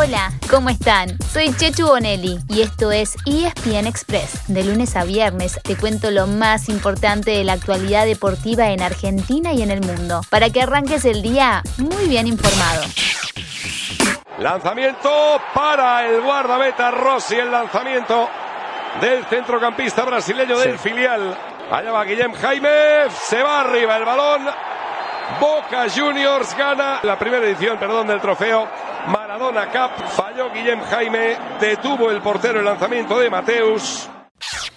Hola, ¿cómo están? Soy Chechu Bonelli y esto es ESPN Express. De lunes a viernes te cuento lo más importante de la actualidad deportiva en Argentina y en el mundo, para que arranques el día muy bien informado. Lanzamiento para el guardameta Rossi, el lanzamiento del centrocampista brasileño del filial. Allá va Guillem Jaime, se va arriba el balón. Boca Juniors gana la primera edición, perdón, del trofeo Maradona Cup. Falló Guillem Jaime, detuvo el portero el lanzamiento de Mateus.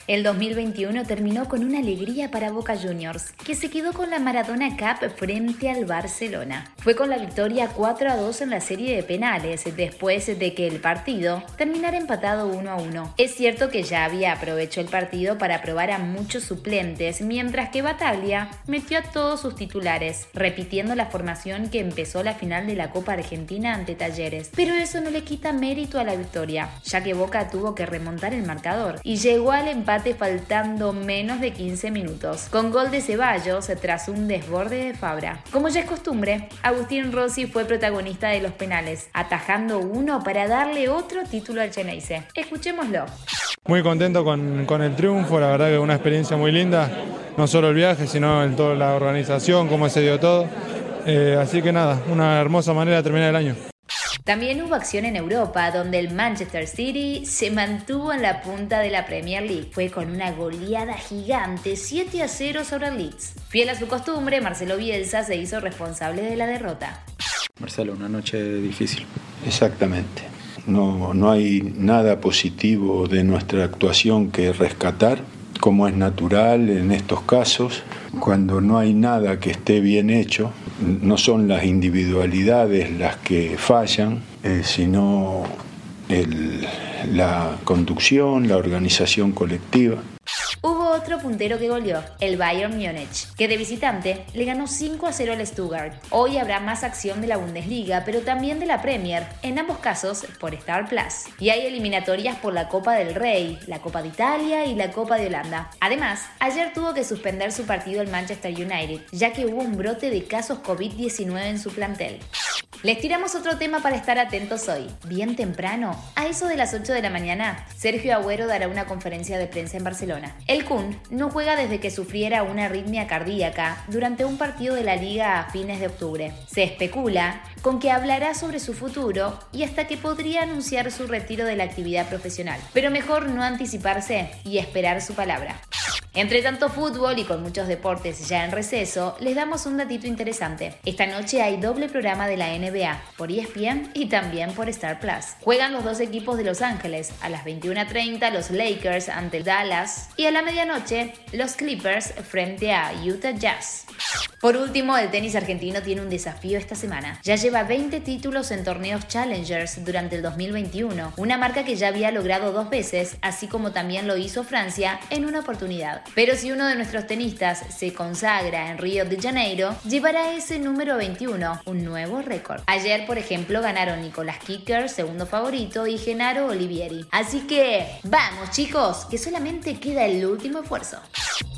El 2021 terminó con una alegría para Boca Juniors, que se quedó con la Maradona Cup frente al Barcelona. Fue con la victoria 4 a 2 en la serie de penales, después de que el partido terminara empatado 1 a 1. Es cierto que ya había aprovechado el partido para probar a muchos suplentes, mientras que Bataglia metió a todos sus titulares, repitiendo la formación que empezó la final de la Copa Argentina ante Talleres. Pero eso no le quita mérito a la victoria, ya que Boca tuvo que remontar el marcador y llegó al empate faltando menos de 15 minutos, con gol de Ceballos tras un desborde de Fabra. Como ya es costumbre, Agustín Rossi fue protagonista de los penales, atajando uno para darle otro título al Geneise. Escuchémoslo. Muy contento con, con, el triunfo, la verdad que una experiencia muy linda, no solo el viaje, sino en toda la organización, cómo se dio todo. Eh, así que nada, una hermosa manera de terminar el año. También hubo acción en Europa, donde el Manchester City se mantuvo en la punta de la Premier League. Fue con una goleada gigante, 7 a 0 sobre el Leeds. Fiel a su costumbre, Marcelo Bielsa se hizo responsable de la derrota. Marcelo, una noche difícil. Exactamente. No, no hay nada positivo de nuestra actuación que rescatar, como es natural en estos casos. Cuando no hay nada que esté bien hecho, no son las individualidades las que fallan, eh, sino la conducción, la organización colectiva. Hubo otro puntero que goleó, el Bayern Múnich, que de visitante le ganó 5 a 0 al Stuttgart. Hoy habrá más acción de la Bundesliga, pero también de la Premier, en ambos casos por Star Plus. Y hay eliminatorias por la Copa del Rey, la Copa de Italia y la Copa de Holanda. Además, ayer tuvo que suspender su partido el Manchester United, ya que hubo un brote de casos COVID-19 en su plantel. Les tiramos otro tema para estar atentos hoy. Bien temprano, a eso de las 8 de la mañana, Sergio Agüero dará una conferencia de prensa en Barcelona. El Kun no juega desde que sufriera una arritmia cardíaca durante un partido de la liga a fines de octubre. Se especula con que hablará sobre su futuro y hasta que podría anunciar su retiro de la actividad profesional. Pero mejor no anticiparse y esperar su palabra. Entre tanto fútbol y con muchos deportes ya en receso, les damos un datito interesante. Esta noche hay doble programa de la NBA por ESPN y también por Star Plus. Juegan los dos equipos de Los Ángeles. A las 21:30 los Lakers ante Dallas y a la medianoche los Clippers frente a Utah Jazz. Por último, el tenis argentino tiene un desafío esta semana. Ya lleva 20 títulos en torneos Challengers durante el 2021, una marca que ya había logrado dos veces, así como también lo hizo Francia en una oportunidad. Pero si uno de nuestros tenistas se consagra en Río de Janeiro, llevará ese número 21, un nuevo récord. Ayer, por ejemplo, ganaron Nicolás Kicker, segundo favorito, y Genaro Olivieri. Así que, vamos chicos, que solamente queda el último esfuerzo.